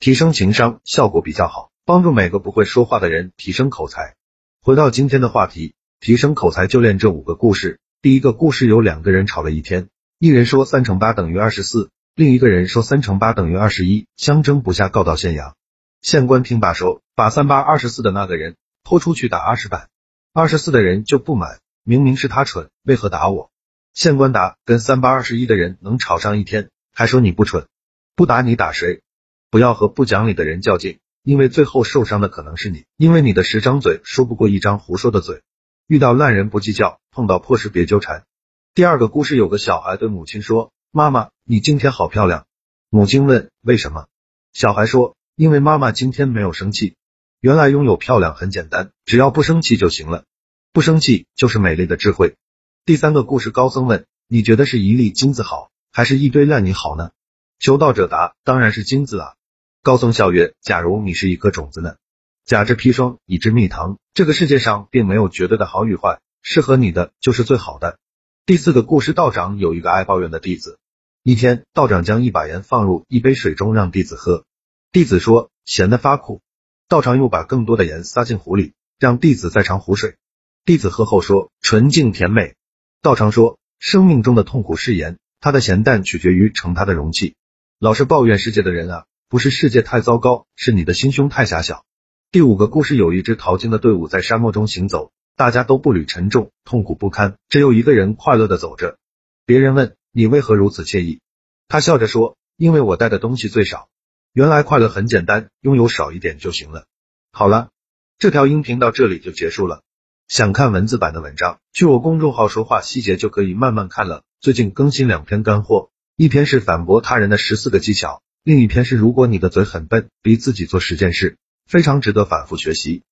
提升情商效果比较好，帮助每个不会说话的人提升口才。回到今天的话题，提升口才就练这五个故事。第一个故事有两个人吵了一天，一人说三乘八等于二十四，另一个人说三乘八等于二十一，相争不下，告到县衙。县官听罢说，把三八二十四的那个人拖出去打二十板。二十四的人就不满，明明是他蠢，为何打我？县官答：跟三八二十一的人能吵上一天，还说你不蠢，不打你打谁？不要和不讲理的人较劲，因为最后受伤的可能是你，因为你的十张嘴说不过一张胡说的嘴。遇到烂人不计较，碰到破事别纠缠。第二个故事有个小孩对母亲说：“妈妈，你今天好漂亮。”母亲问：“为什么？”小孩说：“因为妈妈今天没有生气。”原来拥有漂亮很简单，只要不生气就行了。不生气就是美丽的智慧。第三个故事，高僧问：“你觉得是一粒金子好，还是一堆烂泥好呢？”求道者答：“当然是金子啊。”高僧笑曰：“假如你是一颗种子呢？假之砒霜，以之蜜糖。这个世界上并没有绝对的好与坏，适合你的就是最好的。”第四个故事，道长有一个爱抱怨的弟子。一天，道长将一把盐放入一杯水中，让弟子喝。弟子说：“咸的发苦。”道长又把更多的盐撒进壶里，让弟子再尝壶水。弟子喝后说：“纯净甜美。”道长说：“生命中的痛苦是盐，它的咸淡取决于盛它的容器。老是抱怨世界的人啊！”不是世界太糟糕，是你的心胸太狭小。第五个故事有一支淘金的队伍在沙漠中行走，大家都步履沉重，痛苦不堪，只有一个人快乐的走着。别人问你为何如此惬意，他笑着说：“因为我带的东西最少。”原来快乐很简单，拥有少一点就行了。好了，这条音频到这里就结束了。想看文字版的文章，去我公众号说话细节就可以慢慢看了。最近更新两篇干货，一篇是反驳他人的十四个技巧。另一篇是，如果你的嘴很笨，逼自己做十件事，非常值得反复学习。